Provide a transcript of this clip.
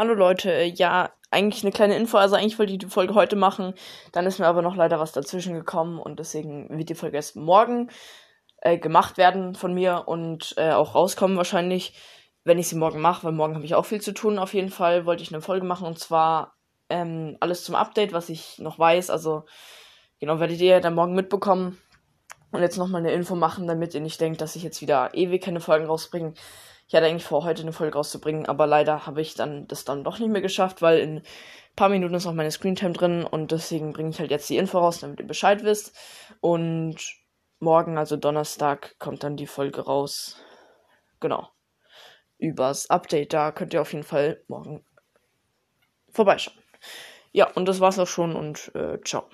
Hallo Leute, äh, ja, eigentlich eine kleine Info, also eigentlich wollte ich die Folge heute machen, dann ist mir aber noch leider was dazwischen gekommen und deswegen wird die Folge erst morgen äh, gemacht werden von mir und äh, auch rauskommen wahrscheinlich, wenn ich sie morgen mache, weil morgen habe ich auch viel zu tun. Auf jeden Fall wollte ich eine Folge machen und zwar ähm, alles zum Update, was ich noch weiß, also genau, werdet ihr dann morgen mitbekommen und jetzt nochmal eine Info machen, damit ihr nicht denkt, dass ich jetzt wieder ewig keine Folgen rausbringe. Ich hatte eigentlich vor, heute eine Folge rauszubringen, aber leider habe ich dann das dann doch nicht mehr geschafft, weil in ein paar Minuten ist auch meine Screentime drin und deswegen bringe ich halt jetzt die Info raus, damit ihr Bescheid wisst. Und morgen, also Donnerstag, kommt dann die Folge raus. Genau. Übers Update. Da könnt ihr auf jeden Fall morgen vorbeischauen. Ja, und das war's auch schon und äh, ciao.